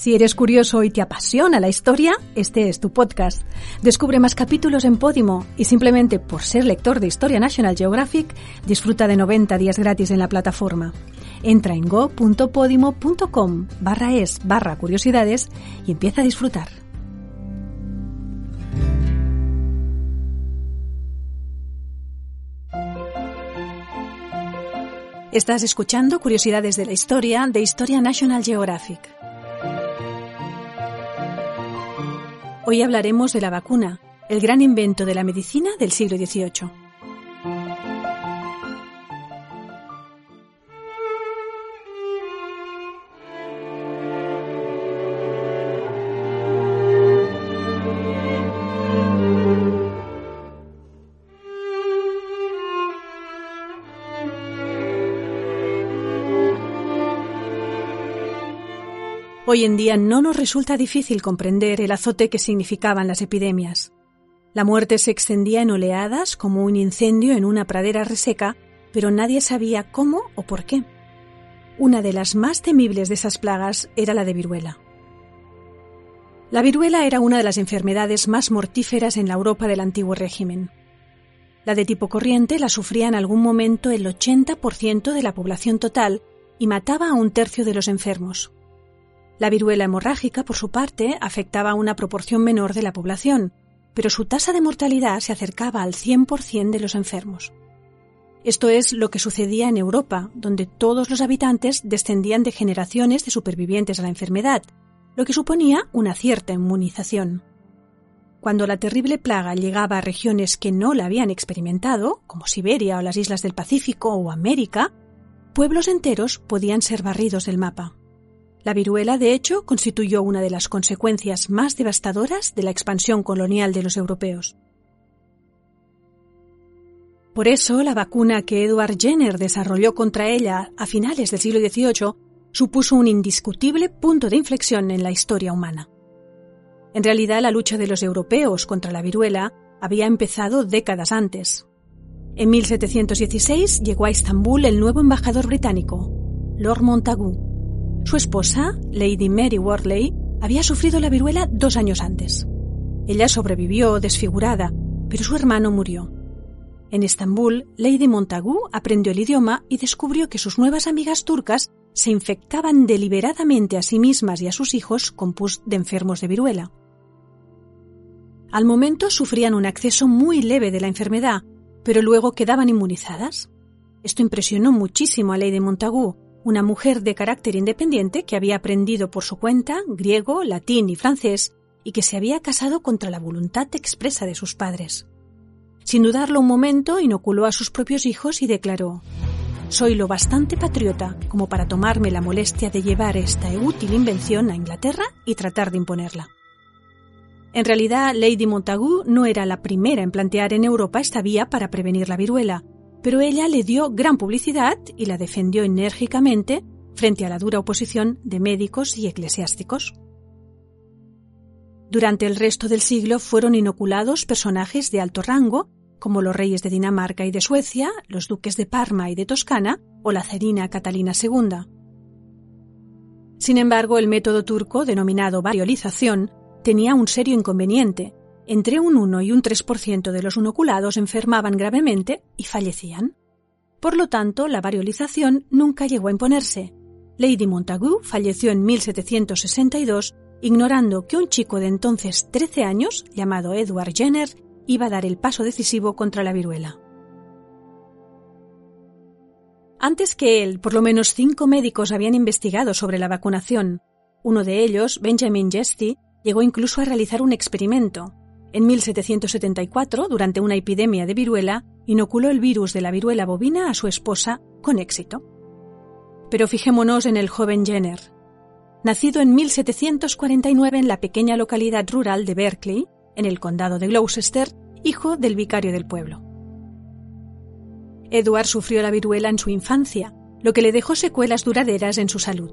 Si eres curioso y te apasiona la historia, este es tu podcast. Descubre más capítulos en Podimo y simplemente por ser lector de Historia National Geographic, disfruta de 90 días gratis en la plataforma. Entra en go.podimo.com barra es barra curiosidades y empieza a disfrutar. Estás escuchando Curiosidades de la Historia de Historia National Geographic. Hoy hablaremos de la vacuna, el gran invento de la medicina del siglo XVIII. Hoy en día no nos resulta difícil comprender el azote que significaban las epidemias. La muerte se extendía en oleadas como un incendio en una pradera reseca, pero nadie sabía cómo o por qué. Una de las más temibles de esas plagas era la de viruela. La viruela era una de las enfermedades más mortíferas en la Europa del antiguo régimen. La de tipo corriente la sufría en algún momento el 80% de la población total y mataba a un tercio de los enfermos. La viruela hemorrágica, por su parte, afectaba a una proporción menor de la población, pero su tasa de mortalidad se acercaba al 100% de los enfermos. Esto es lo que sucedía en Europa, donde todos los habitantes descendían de generaciones de supervivientes a la enfermedad, lo que suponía una cierta inmunización. Cuando la terrible plaga llegaba a regiones que no la habían experimentado, como Siberia o las islas del Pacífico o América, pueblos enteros podían ser barridos del mapa. La viruela, de hecho, constituyó una de las consecuencias más devastadoras de la expansión colonial de los europeos. Por eso, la vacuna que Edward Jenner desarrolló contra ella a finales del siglo XVIII supuso un indiscutible punto de inflexión en la historia humana. En realidad, la lucha de los europeos contra la viruela había empezado décadas antes. En 1716 llegó a Estambul el nuevo embajador británico, Lord Montagu, su esposa, Lady Mary Wortley, había sufrido la viruela dos años antes. Ella sobrevivió desfigurada, pero su hermano murió. En Estambul, Lady Montagu aprendió el idioma y descubrió que sus nuevas amigas turcas se infectaban deliberadamente a sí mismas y a sus hijos con pus de enfermos de viruela. Al momento sufrían un acceso muy leve de la enfermedad, pero luego quedaban inmunizadas. Esto impresionó muchísimo a Lady Montagu, una mujer de carácter independiente que había aprendido por su cuenta griego, latín y francés y que se había casado contra la voluntad expresa de sus padres. Sin dudarlo un momento, inoculó a sus propios hijos y declaró Soy lo bastante patriota como para tomarme la molestia de llevar esta útil invención a Inglaterra y tratar de imponerla. En realidad, Lady Montagu no era la primera en plantear en Europa esta vía para prevenir la viruela, pero ella le dio gran publicidad y la defendió enérgicamente frente a la dura oposición de médicos y eclesiásticos. Durante el resto del siglo fueron inoculados personajes de alto rango, como los reyes de Dinamarca y de Suecia, los duques de Parma y de Toscana, o la cerina Catalina II. Sin embargo, el método turco, denominado variolización, tenía un serio inconveniente, entre un 1 y un 3% de los inoculados enfermaban gravemente y fallecían. Por lo tanto, la variolización nunca llegó a imponerse. Lady Montagu falleció en 1762, ignorando que un chico de entonces 13 años, llamado Edward Jenner, iba a dar el paso decisivo contra la viruela. Antes que él, por lo menos cinco médicos habían investigado sobre la vacunación. Uno de ellos, Benjamin Jesty, llegó incluso a realizar un experimento. En 1774, durante una epidemia de viruela, inoculó el virus de la viruela bovina a su esposa con éxito. Pero fijémonos en el joven Jenner. Nacido en 1749 en la pequeña localidad rural de Berkeley, en el condado de Gloucester, hijo del vicario del pueblo. Edward sufrió la viruela en su infancia, lo que le dejó secuelas duraderas en su salud.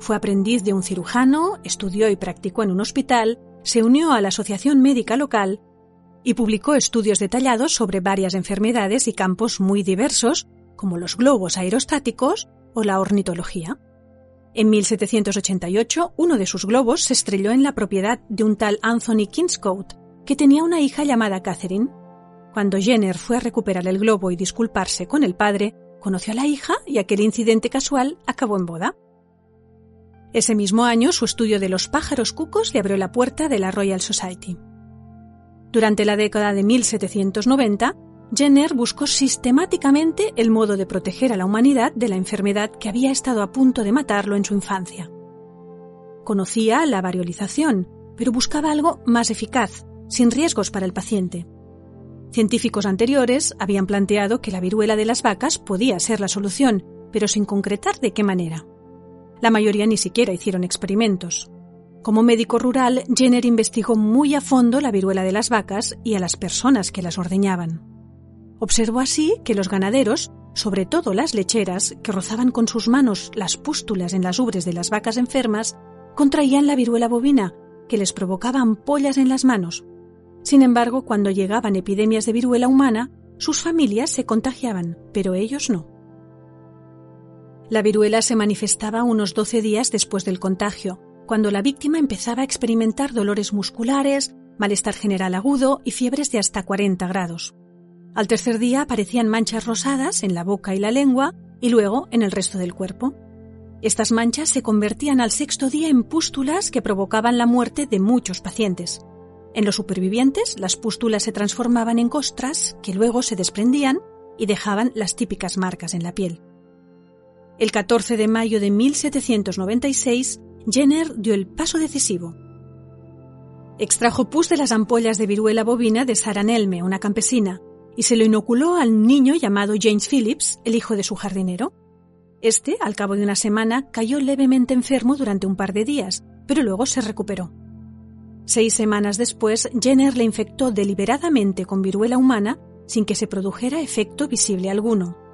Fue aprendiz de un cirujano, estudió y practicó en un hospital se unió a la Asociación Médica Local y publicó estudios detallados sobre varias enfermedades y campos muy diversos, como los globos aerostáticos o la ornitología. En 1788, uno de sus globos se estrelló en la propiedad de un tal Anthony Kingscote, que tenía una hija llamada Catherine. Cuando Jenner fue a recuperar el globo y disculparse con el padre, conoció a la hija y aquel incidente casual acabó en boda. Ese mismo año, su estudio de los pájaros cucos le abrió la puerta de la Royal Society. Durante la década de 1790, Jenner buscó sistemáticamente el modo de proteger a la humanidad de la enfermedad que había estado a punto de matarlo en su infancia. Conocía la variolización, pero buscaba algo más eficaz, sin riesgos para el paciente. Científicos anteriores habían planteado que la viruela de las vacas podía ser la solución, pero sin concretar de qué manera. La mayoría ni siquiera hicieron experimentos. Como médico rural, Jenner investigó muy a fondo la viruela de las vacas y a las personas que las ordeñaban. Observó así que los ganaderos, sobre todo las lecheras, que rozaban con sus manos las pústulas en las ubres de las vacas enfermas, contraían la viruela bovina, que les provocaba ampollas en las manos. Sin embargo, cuando llegaban epidemias de viruela humana, sus familias se contagiaban, pero ellos no. La viruela se manifestaba unos 12 días después del contagio, cuando la víctima empezaba a experimentar dolores musculares, malestar general agudo y fiebres de hasta 40 grados. Al tercer día aparecían manchas rosadas en la boca y la lengua y luego en el resto del cuerpo. Estas manchas se convertían al sexto día en pústulas que provocaban la muerte de muchos pacientes. En los supervivientes, las pústulas se transformaban en costras que luego se desprendían y dejaban las típicas marcas en la piel. El 14 de mayo de 1796, Jenner dio el paso decisivo. Extrajo pus de las ampollas de viruela bovina de Sara Nelme, una campesina, y se lo inoculó al niño llamado James Phillips, el hijo de su jardinero. Este, al cabo de una semana, cayó levemente enfermo durante un par de días, pero luego se recuperó. Seis semanas después, Jenner le infectó deliberadamente con viruela humana sin que se produjera efecto visible alguno.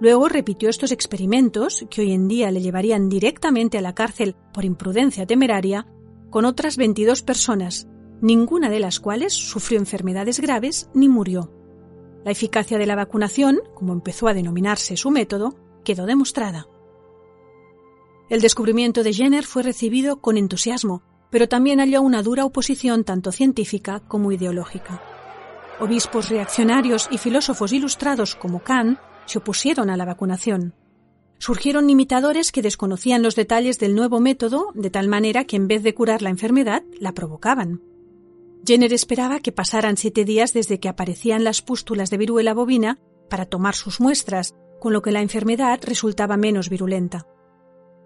Luego repitió estos experimentos, que hoy en día le llevarían directamente a la cárcel por imprudencia temeraria, con otras 22 personas, ninguna de las cuales sufrió enfermedades graves ni murió. La eficacia de la vacunación, como empezó a denominarse su método, quedó demostrada. El descubrimiento de Jenner fue recibido con entusiasmo, pero también halló una dura oposición tanto científica como ideológica. Obispos reaccionarios y filósofos ilustrados como Kant se opusieron a la vacunación. Surgieron imitadores que desconocían los detalles del nuevo método de tal manera que en vez de curar la enfermedad, la provocaban. Jenner esperaba que pasaran siete días desde que aparecían las pústulas de viruela bovina para tomar sus muestras, con lo que la enfermedad resultaba menos virulenta.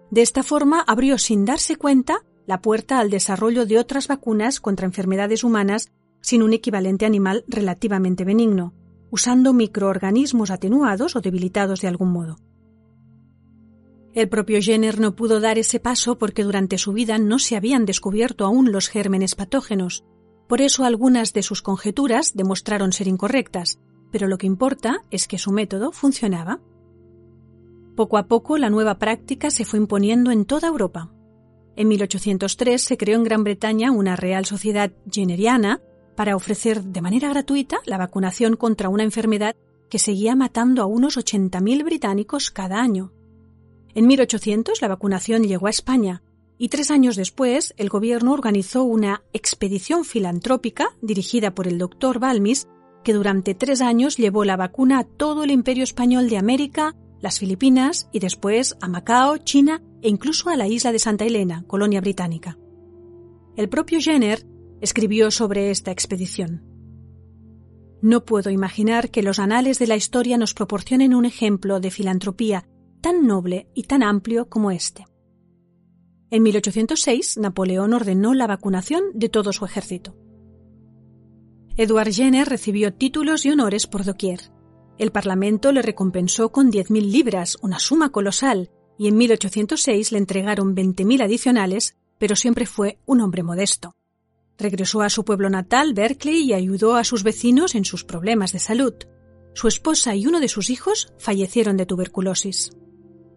De esta forma abrió sin darse cuenta la puerta al desarrollo de otras vacunas contra enfermedades humanas sin un equivalente animal relativamente benigno, usando microorganismos atenuados o debilitados de algún modo. El propio Jenner no pudo dar ese paso porque durante su vida no se habían descubierto aún los gérmenes patógenos, por eso algunas de sus conjeturas demostraron ser incorrectas, pero lo que importa es que su método funcionaba. Poco a poco la nueva práctica se fue imponiendo en toda Europa. En 1803 se creó en Gran Bretaña una Real Sociedad Jenneriana para ofrecer de manera gratuita la vacunación contra una enfermedad que seguía matando a unos 80.000 británicos cada año. En 1800 la vacunación llegó a España y tres años después el gobierno organizó una expedición filantrópica dirigida por el doctor Balmis que durante tres años llevó la vacuna a todo el imperio español de América, las Filipinas y después a Macao, China e incluso a la isla de Santa Elena, colonia británica. El propio Jenner escribió sobre esta expedición. No puedo imaginar que los anales de la historia nos proporcionen un ejemplo de filantropía tan noble y tan amplio como este. En 1806, Napoleón ordenó la vacunación de todo su ejército. Edward Jenner recibió títulos y honores por doquier. El Parlamento le recompensó con 10.000 libras, una suma colosal, y en 1806 le entregaron 20.000 adicionales, pero siempre fue un hombre modesto. Regresó a su pueblo natal, Berkeley, y ayudó a sus vecinos en sus problemas de salud. Su esposa y uno de sus hijos fallecieron de tuberculosis.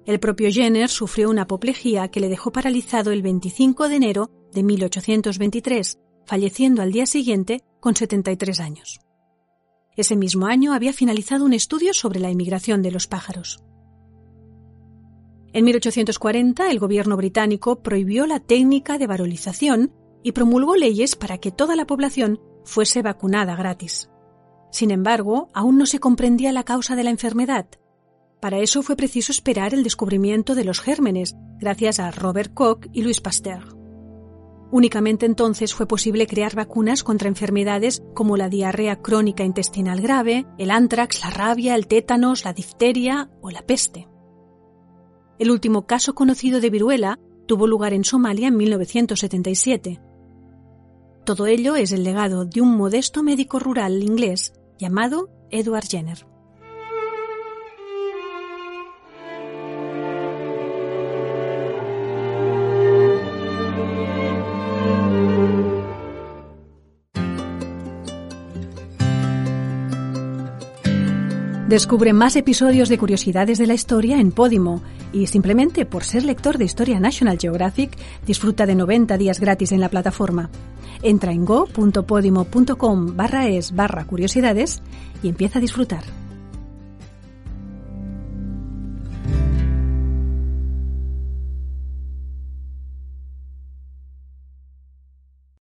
El propio Jenner sufrió una apoplejía que le dejó paralizado el 25 de enero de 1823, falleciendo al día siguiente con 73 años. Ese mismo año había finalizado un estudio sobre la emigración de los pájaros. En 1840 el gobierno británico prohibió la técnica de varolización y promulgó leyes para que toda la población fuese vacunada gratis. Sin embargo, aún no se comprendía la causa de la enfermedad. Para eso fue preciso esperar el descubrimiento de los gérmenes, gracias a Robert Koch y Louis Pasteur. Únicamente entonces fue posible crear vacunas contra enfermedades como la diarrea crónica intestinal grave, el antrax, la rabia, el tétanos, la difteria o la peste. El último caso conocido de viruela tuvo lugar en Somalia en 1977. Todo ello es el legado de un modesto médico rural inglés llamado Edward Jenner. Descubre más episodios de Curiosidades de la Historia en Podimo y simplemente por ser lector de Historia National Geographic disfruta de 90 días gratis en la plataforma. Entra en go.podimo.com barra es barra curiosidades y empieza a disfrutar.